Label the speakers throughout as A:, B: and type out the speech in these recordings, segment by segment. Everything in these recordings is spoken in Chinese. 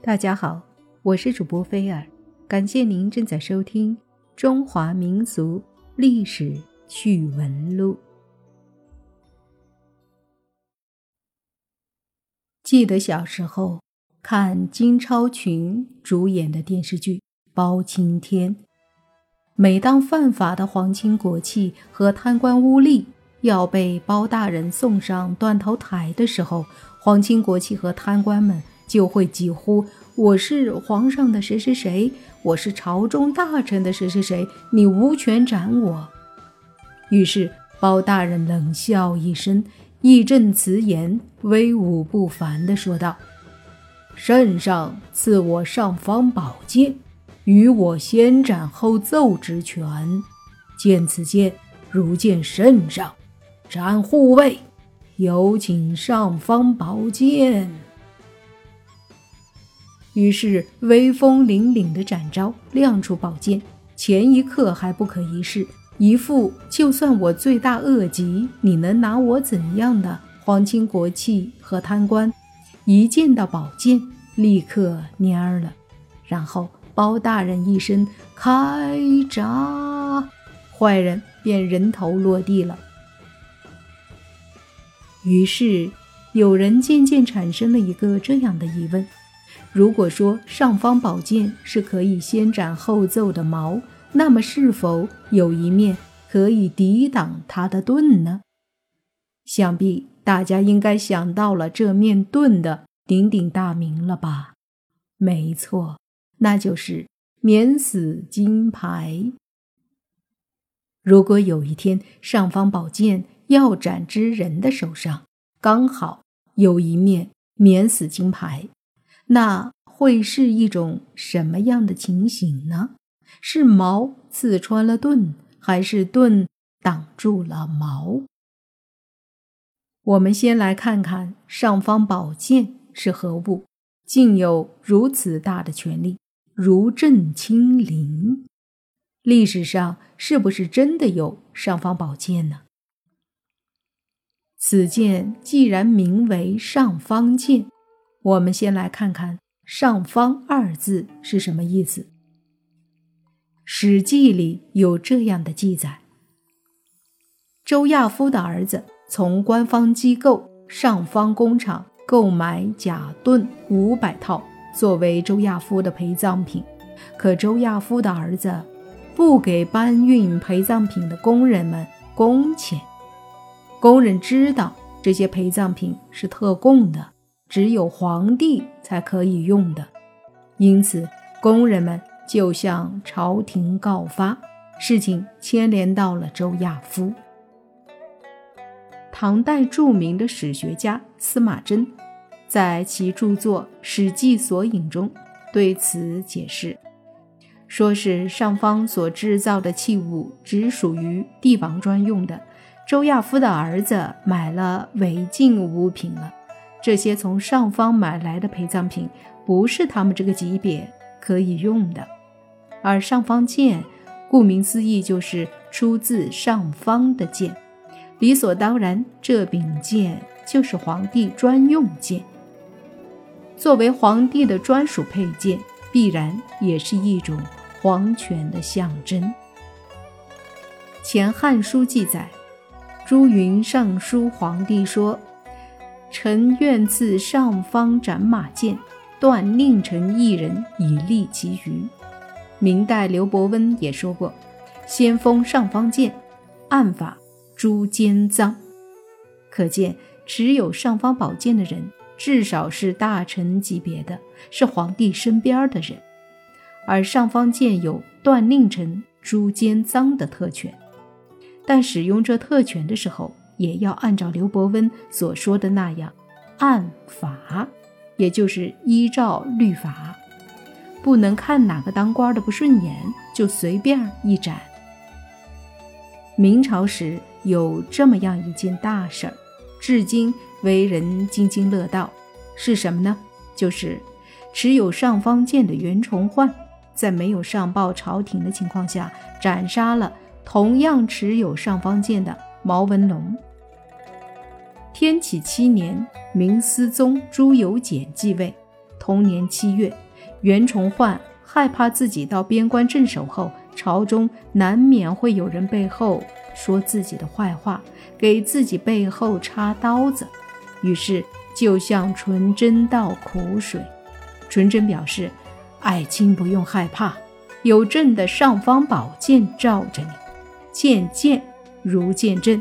A: 大家好，我是主播菲尔，感谢您正在收听《中华民俗历史趣闻录》。记得小时候看金超群主演的电视剧《包青天》，每当犯法的皇亲国戚和贪官污吏要被包大人送上断头台的时候，皇亲国戚和贪官们。就会疾呼：“我是皇上的谁谁谁，我是朝中大臣的谁谁谁，你无权斩我。”于是包大人冷笑一声，义正辞严、威武不凡地说道：“圣上赐我尚方宝剑，与我先斩后奏之权。见此剑，如见圣上。斩护卫，有请尚方宝剑。”于是，威风凛凛的展昭亮出宝剑，前一刻还不可一世，一副就算我罪大恶极，你能拿我怎样的皇亲国戚和贪官，一见到宝剑立刻蔫儿了。然后包大人一声开闸，坏人便人头落地了。于是，有人渐渐产生了一个这样的疑问。如果说尚方宝剑是可以先斩后奏的矛，那么是否有一面可以抵挡他的盾呢？想必大家应该想到了这面盾的鼎鼎大名了吧？没错，那就是免死金牌。如果有一天尚方宝剑要斩之人的手上刚好有一面免死金牌，那会是一种什么样的情形呢？是矛刺穿了盾，还是盾挡住了矛？我们先来看看尚方宝剑是何物，竟有如此大的权力，如朕亲临。历史上是不是真的有尚方宝剑呢？此剑既然名为尚方剑。我们先来看看“上方”二字是什么意思。《史记》里有这样的记载：周亚夫的儿子从官方机构上方工厂购买甲盾五百套，作为周亚夫的陪葬品。可周亚夫的儿子不给搬运陪葬品的工人们工钱，工人知道这些陪葬品是特供的。只有皇帝才可以用的，因此工人们就向朝廷告发，事情牵连到了周亚夫。唐代著名的史学家司马贞在其著作《史记索引》中对此解释，说是上方所制造的器物只属于帝王专用的，周亚夫的儿子买了违禁物品了。这些从上方买来的陪葬品，不是他们这个级别可以用的。而上方剑，顾名思义就是出自上方的剑，理所当然，这柄剑就是皇帝专用剑。作为皇帝的专属佩剑，必然也是一种皇权的象征。《前汉书》记载，朱云上书皇帝说。臣愿赐上方斩马剑，断令臣一人以利其余。明代刘伯温也说过：“先锋上方剑，暗法诛奸赃。”可见，持有尚方宝剑的人，至少是大臣级别的，是皇帝身边的人。而尚方剑有断令臣、诛奸赃的特权，但使用这特权的时候。也要按照刘伯温所说的那样，按法，也就是依照律法，不能看哪个当官的不顺眼就随便一斩。明朝时有这么样一件大事儿，至今为人津津乐道，是什么呢？就是持有尚方剑的袁崇焕，在没有上报朝廷的情况下，斩杀了同样持有尚方剑的毛文龙。天启七年，明思宗朱由检继位，同年七月，袁崇焕害怕自己到边关镇守后，朝中难免会有人背后说自己的坏话，给自己背后插刀子，于是就向纯真倒苦水。纯真表示：“爱卿不用害怕，有朕的尚方宝剑罩着你，见剑如见朕。”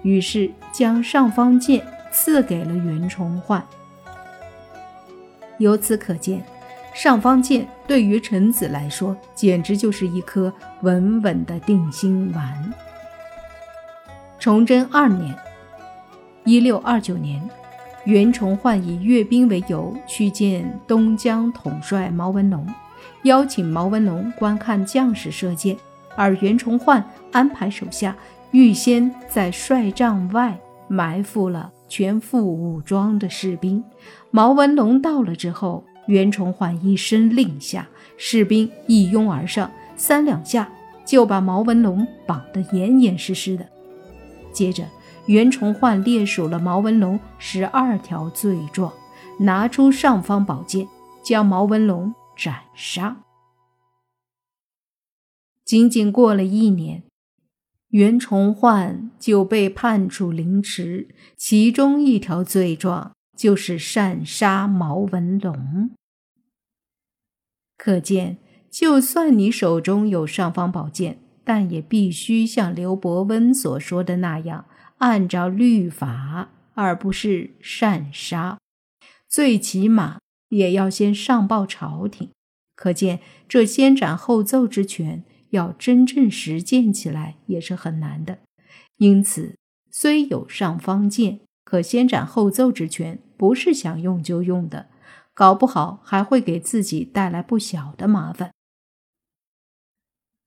A: 于是将尚方剑赐给了袁崇焕。由此可见，尚方剑对于臣子来说，简直就是一颗稳稳的定心丸。崇祯二年（一六二九年），袁崇焕以阅兵为由去见东江统帅毛文龙，邀请毛文龙观看将士射箭，而袁崇焕安排手下。预先在帅帐外埋伏了全副武装的士兵。毛文龙到了之后，袁崇焕一声令下，士兵一拥而上，三两下就把毛文龙绑得严严实实的。接着，袁崇焕列数了毛文龙十二条罪状，拿出尚方宝剑，将毛文龙斩杀。仅仅过了一年。袁崇焕就被判处凌迟，其中一条罪状就是擅杀毛文龙。可见，就算你手中有尚方宝剑，但也必须像刘伯温所说的那样，按照律法，而不是擅杀。最起码也要先上报朝廷。可见，这先斩后奏之权。要真正实践起来也是很难的，因此虽有尚方剑，可先斩后奏之权，不是想用就用的，搞不好还会给自己带来不小的麻烦。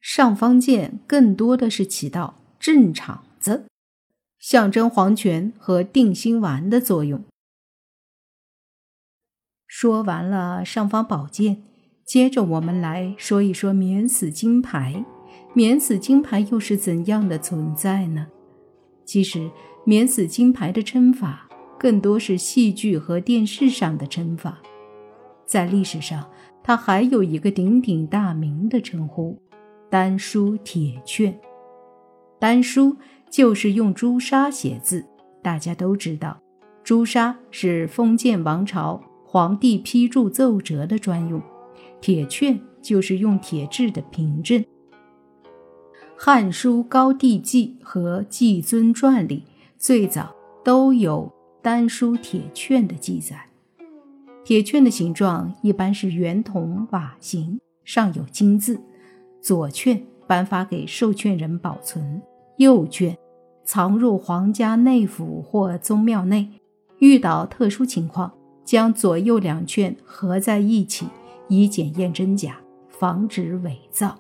A: 尚方剑更多的是起到镇场子、象征皇权和定心丸的作用。说完了尚方宝剑。接着我们来说一说免死金牌。免死金牌又是怎样的存在呢？其实，免死金牌的称法更多是戏剧和电视上的称法。在历史上，它还有一个鼎鼎大名的称呼——丹书铁券。丹书就是用朱砂写字，大家都知道，朱砂是封建王朝皇帝批注奏折的专用。铁券就是用铁制的凭证，《汉书·高帝纪》和《纪尊传》里最早都有丹书铁券的记载。铁券的形状一般是圆筒瓦形，上有金字。左券颁发给受券人保存，右券藏入皇家内府或宗庙内。遇到特殊情况，将左右两券合在一起。以检验真假，防止伪造。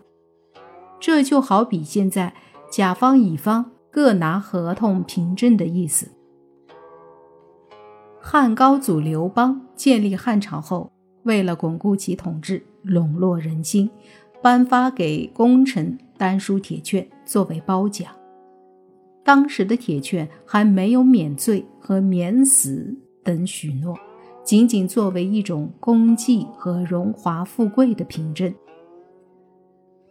A: 这就好比现在甲方乙方各拿合同凭证的意思。汉高祖刘邦建立汉朝后，为了巩固其统治、笼络人心，颁发给功臣丹书铁券作为褒奖。当时的铁券还没有免罪和免死等许诺。仅仅作为一种功绩和荣华富贵的凭证。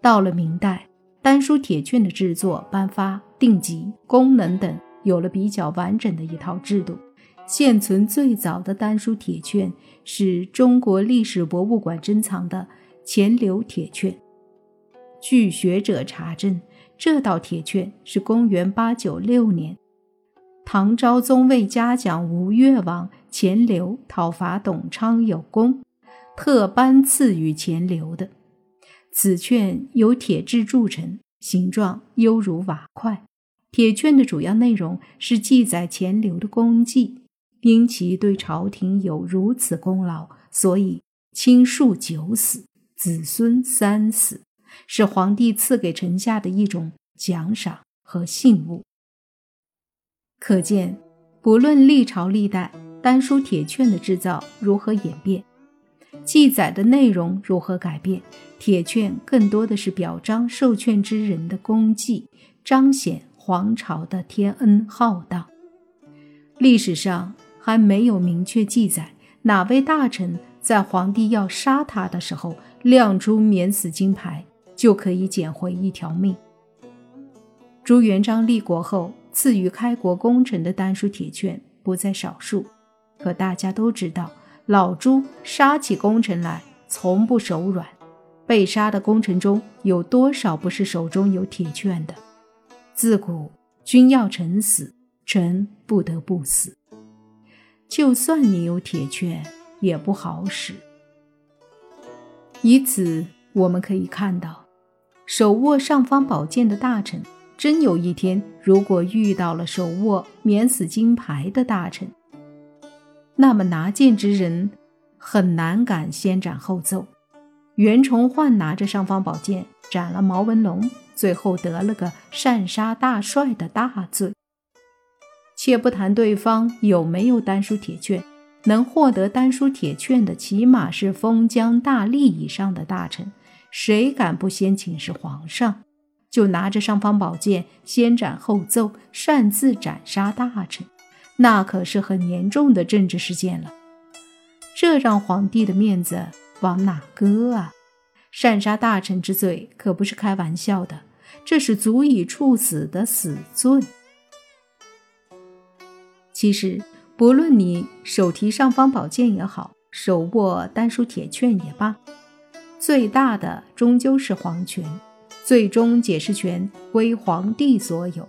A: 到了明代，丹书铁券的制作、颁发、定级、功能等有了比较完整的一套制度。现存最早的丹书铁券是中国历史博物馆珍藏的钱镠铁券。据学者查证，这道铁券是公元八九六年，唐昭宗为嘉奖吴越王。钱镠讨伐董昌有功，特颁赐予钱镠的。此券由铁制铸成，形状犹如瓦块。铁券的主要内容是记载钱镠的功绩，因其对朝廷有如此功劳，所以亲庶九死，子孙三死，是皇帝赐给臣下的一种奖赏和信物。可见，不论历朝历代。丹书铁券的制造如何演变，记载的内容如何改变？铁券更多的是表彰受券之人的功绩，彰显皇朝的天恩浩荡。历史上还没有明确记载哪位大臣在皇帝要杀他的时候亮出免死金牌，就可以捡回一条命。朱元璋立国后赐予开国功臣的丹书铁券不在少数，可大家都知道，老朱杀起功臣来从不手软。被杀的功臣中有多少不是手中有铁券的？自古君要臣死，臣不得不死。就算你有铁券，也不好使。以此我们可以看到，手握尚方宝剑的大臣，真有一天如果遇到了手握免死金牌的大臣，那么拿剑之人很难敢先斩后奏。袁崇焕拿着尚方宝剑斩了毛文龙，最后得了个擅杀大帅的大罪。且不谈对方有没有丹书铁券，能获得丹书铁券的，起码是封疆大吏以上的大臣。谁敢不先请示皇上，就拿着尚方宝剑先斩后奏，擅自斩杀大臣？那可是很严重的政治事件了。这让皇帝的面子。往哪搁啊？擅杀大臣之罪可不是开玩笑的，这是足以处死的死罪。其实，不论你手提尚方宝剑也好，手握丹书铁券也罢，最大的终究是皇权，最终解释权归皇帝所有。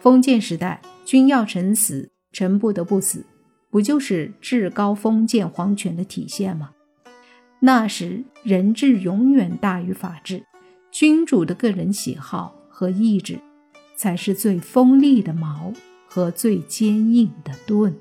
A: 封建时代，君要臣死，臣不得不死，不就是至高封建皇权的体现吗？那时，人治永远大于法治，君主的个人喜好和意志，才是最锋利的矛和最坚硬的盾。